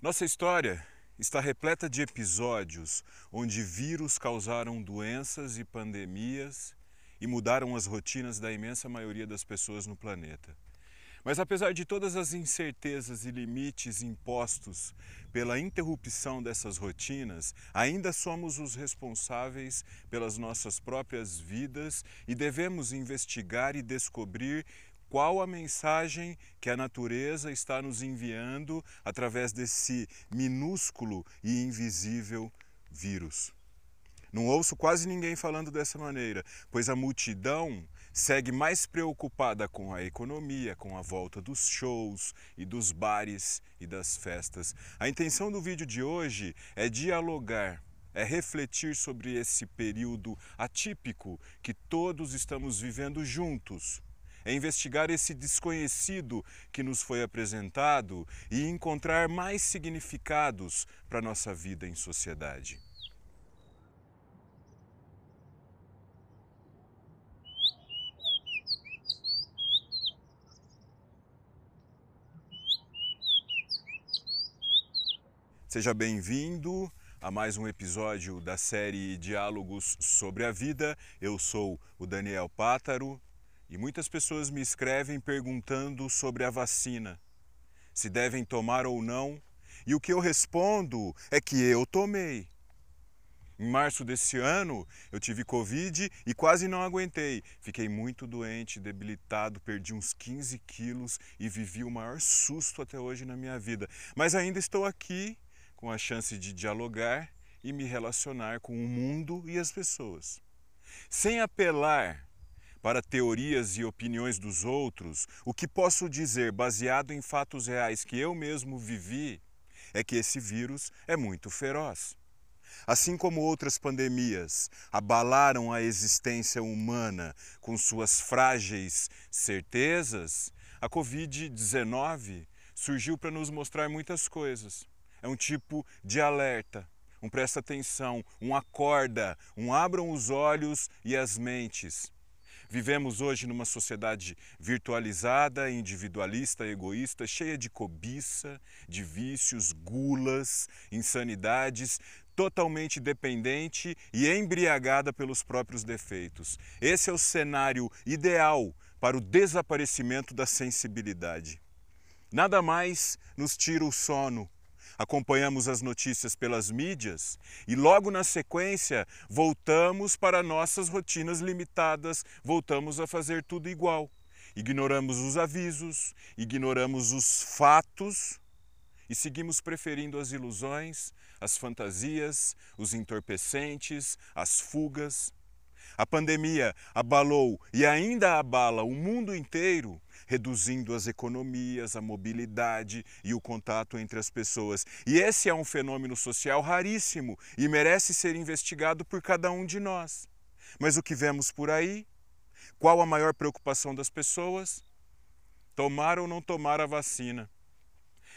Nossa história está repleta de episódios onde vírus causaram doenças e pandemias e mudaram as rotinas da imensa maioria das pessoas no planeta. Mas apesar de todas as incertezas e limites impostos pela interrupção dessas rotinas, ainda somos os responsáveis pelas nossas próprias vidas e devemos investigar e descobrir qual a mensagem que a natureza está nos enviando através desse minúsculo e invisível vírus. Não ouço quase ninguém falando dessa maneira, pois a multidão segue mais preocupada com a economia, com a volta dos shows e dos bares e das festas. A intenção do vídeo de hoje é dialogar, é refletir sobre esse período atípico que todos estamos vivendo juntos é investigar esse desconhecido que nos foi apresentado e encontrar mais significados para nossa vida em sociedade. Seja bem-vindo a mais um episódio da série Diálogos sobre a Vida. Eu sou o Daniel Pátaro e muitas pessoas me escrevem perguntando sobre a vacina, se devem tomar ou não, e o que eu respondo é que eu tomei. Em março desse ano, eu tive Covid e quase não aguentei. Fiquei muito doente, debilitado, perdi uns 15 quilos e vivi o maior susto até hoje na minha vida. Mas ainda estou aqui com a chance de dialogar e me relacionar com o mundo e as pessoas. Sem apelar para teorias e opiniões dos outros, o que posso dizer, baseado em fatos reais que eu mesmo vivi, é que esse vírus é muito feroz. Assim como outras pandemias abalaram a existência humana com suas frágeis certezas, a Covid-19 surgiu para nos mostrar muitas coisas. É um tipo de alerta, um presta atenção, um acorda, um abram os olhos e as mentes. Vivemos hoje numa sociedade virtualizada, individualista, egoísta, cheia de cobiça, de vícios, gulas, insanidades, totalmente dependente e embriagada pelos próprios defeitos. Esse é o cenário ideal para o desaparecimento da sensibilidade. Nada mais nos tira o sono, acompanhamos as notícias pelas mídias e logo na sequência voltamos para nossas rotinas limitadas, voltamos a fazer tudo igual. Ignoramos os avisos, ignoramos os fatos e seguimos preferindo as ilusões, as fantasias, os entorpecentes, as fugas. A pandemia abalou e ainda abala o mundo inteiro reduzindo as economias, a mobilidade e o contato entre as pessoas. E esse é um fenômeno social raríssimo e merece ser investigado por cada um de nós. Mas o que vemos por aí? Qual a maior preocupação das pessoas? Tomar ou não tomar a vacina.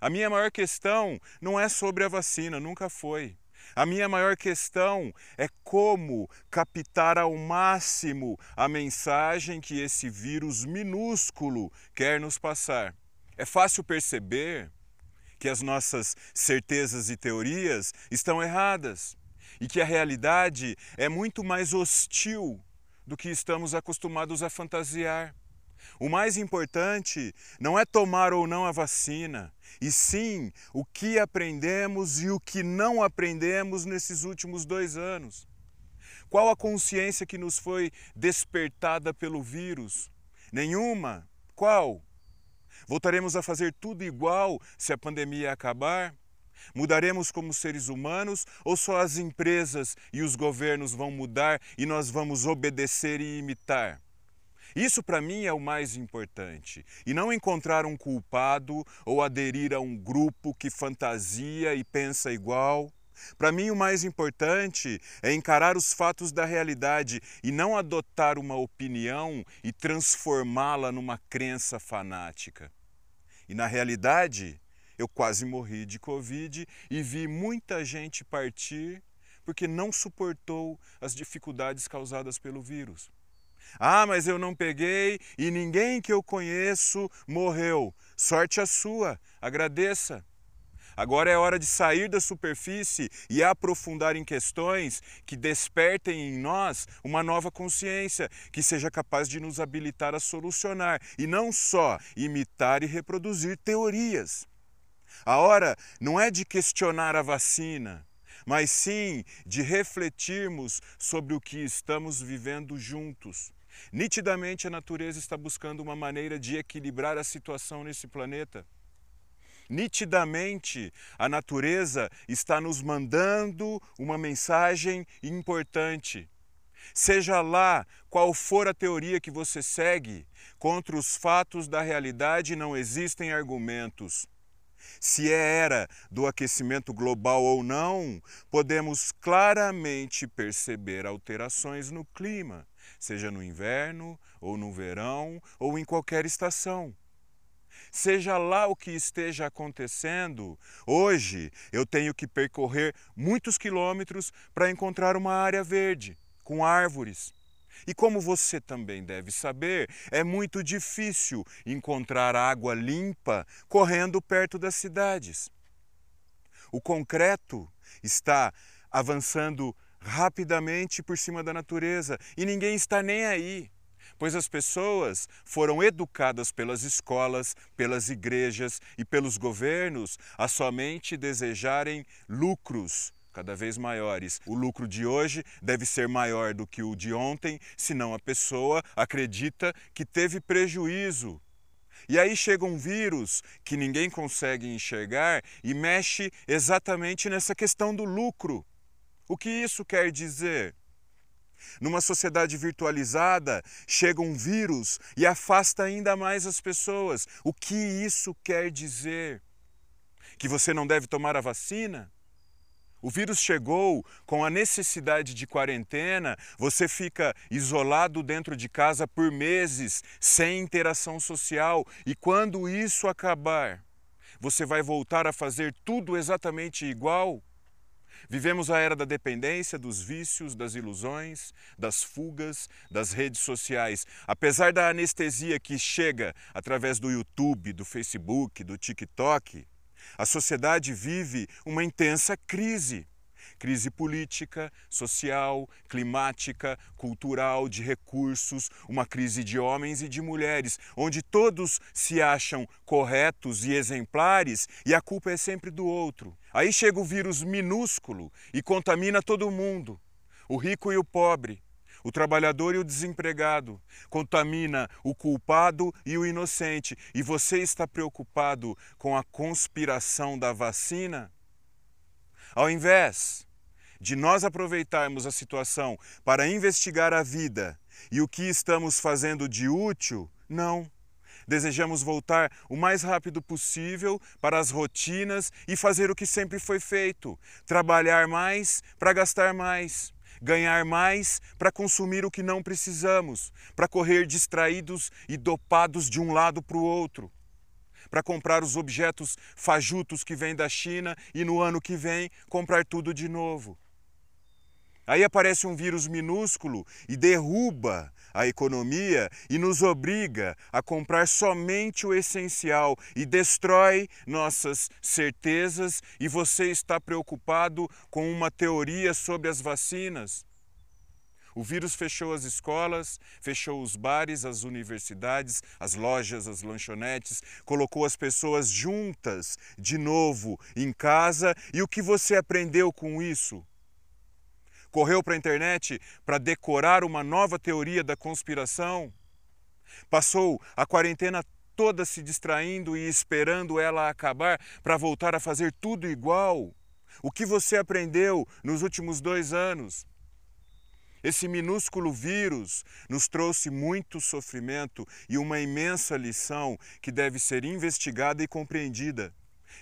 A minha maior questão não é sobre a vacina, nunca foi. A minha maior questão é como captar ao máximo a mensagem que esse vírus minúsculo quer nos passar. É fácil perceber que as nossas certezas e teorias estão erradas e que a realidade é muito mais hostil do que estamos acostumados a fantasiar. O mais importante não é tomar ou não a vacina, e sim o que aprendemos e o que não aprendemos nesses últimos dois anos. Qual a consciência que nos foi despertada pelo vírus? Nenhuma. Qual? Voltaremos a fazer tudo igual se a pandemia acabar? Mudaremos como seres humanos ou só as empresas e os governos vão mudar e nós vamos obedecer e imitar? Isso para mim é o mais importante. E não encontrar um culpado ou aderir a um grupo que fantasia e pensa igual. Para mim, o mais importante é encarar os fatos da realidade e não adotar uma opinião e transformá-la numa crença fanática. E na realidade, eu quase morri de Covid e vi muita gente partir porque não suportou as dificuldades causadas pelo vírus. Ah, mas eu não peguei e ninguém que eu conheço morreu. Sorte a sua, agradeça. Agora é hora de sair da superfície e aprofundar em questões que despertem em nós uma nova consciência, que seja capaz de nos habilitar a solucionar e não só imitar e reproduzir teorias. A hora não é de questionar a vacina, mas sim de refletirmos sobre o que estamos vivendo juntos. Nitidamente, a natureza está buscando uma maneira de equilibrar a situação nesse planeta. Nitidamente, a natureza está nos mandando uma mensagem importante. Seja lá qual for a teoria que você segue, contra os fatos da realidade não existem argumentos. Se é era do aquecimento global ou não, podemos claramente perceber alterações no clima, seja no inverno, ou no verão, ou em qualquer estação. Seja lá o que esteja acontecendo, hoje eu tenho que percorrer muitos quilômetros para encontrar uma área verde, com árvores. E como você também deve saber, é muito difícil encontrar água limpa correndo perto das cidades. O concreto está avançando rapidamente por cima da natureza e ninguém está nem aí pois as pessoas foram educadas pelas escolas, pelas igrejas e pelos governos a somente desejarem lucros cada vez maiores. O lucro de hoje deve ser maior do que o de ontem, senão a pessoa acredita que teve prejuízo. E aí chega um vírus que ninguém consegue enxergar e mexe exatamente nessa questão do lucro. O que isso quer dizer? Numa sociedade virtualizada, chega um vírus e afasta ainda mais as pessoas. O que isso quer dizer? Que você não deve tomar a vacina? O vírus chegou com a necessidade de quarentena, você fica isolado dentro de casa por meses, sem interação social, e quando isso acabar, você vai voltar a fazer tudo exatamente igual? Vivemos a era da dependência, dos vícios, das ilusões, das fugas, das redes sociais. Apesar da anestesia que chega através do YouTube, do Facebook, do TikTok, a sociedade vive uma intensa crise crise política, social, climática, cultural, de recursos, uma crise de homens e de mulheres, onde todos se acham corretos e exemplares e a culpa é sempre do outro. Aí chega o vírus minúsculo e contamina todo mundo, o rico e o pobre. O trabalhador e o desempregado contamina o culpado e o inocente. E você está preocupado com a conspiração da vacina? Ao invés de nós aproveitarmos a situação para investigar a vida e o que estamos fazendo de útil, não. Desejamos voltar o mais rápido possível para as rotinas e fazer o que sempre foi feito: trabalhar mais para gastar mais, ganhar mais para consumir o que não precisamos, para correr distraídos e dopados de um lado para o outro para comprar os objetos fajutos que vêm da China e no ano que vem comprar tudo de novo. Aí aparece um vírus minúsculo e derruba a economia e nos obriga a comprar somente o essencial e destrói nossas certezas. E você está preocupado com uma teoria sobre as vacinas? O vírus fechou as escolas, fechou os bares, as universidades, as lojas, as lanchonetes, colocou as pessoas juntas de novo em casa. E o que você aprendeu com isso? Correu para a internet para decorar uma nova teoria da conspiração, passou a quarentena toda se distraindo e esperando ela acabar para voltar a fazer tudo igual. O que você aprendeu nos últimos dois anos? Esse minúsculo vírus nos trouxe muito sofrimento e uma imensa lição que deve ser investigada e compreendida.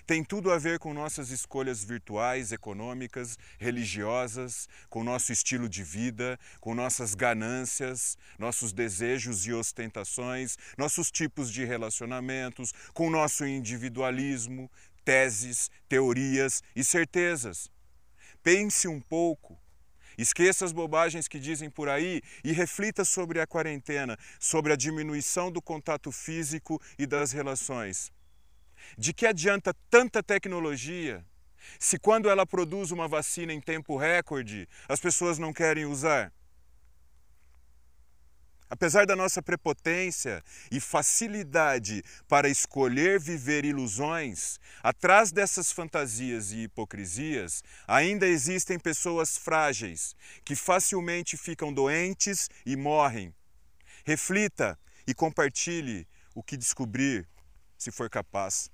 Tem tudo a ver com nossas escolhas virtuais, econômicas, religiosas, com nosso estilo de vida, com nossas ganâncias, nossos desejos e ostentações, nossos tipos de relacionamentos, com nosso individualismo, teses, teorias e certezas. Pense um pouco. Esqueça as bobagens que dizem por aí e reflita sobre a quarentena, sobre a diminuição do contato físico e das relações. De que adianta tanta tecnologia se, quando ela produz uma vacina em tempo recorde, as pessoas não querem usar? Apesar da nossa prepotência e facilidade para escolher viver ilusões, atrás dessas fantasias e hipocrisias ainda existem pessoas frágeis que facilmente ficam doentes e morrem. Reflita e compartilhe o que descobrir, se for capaz.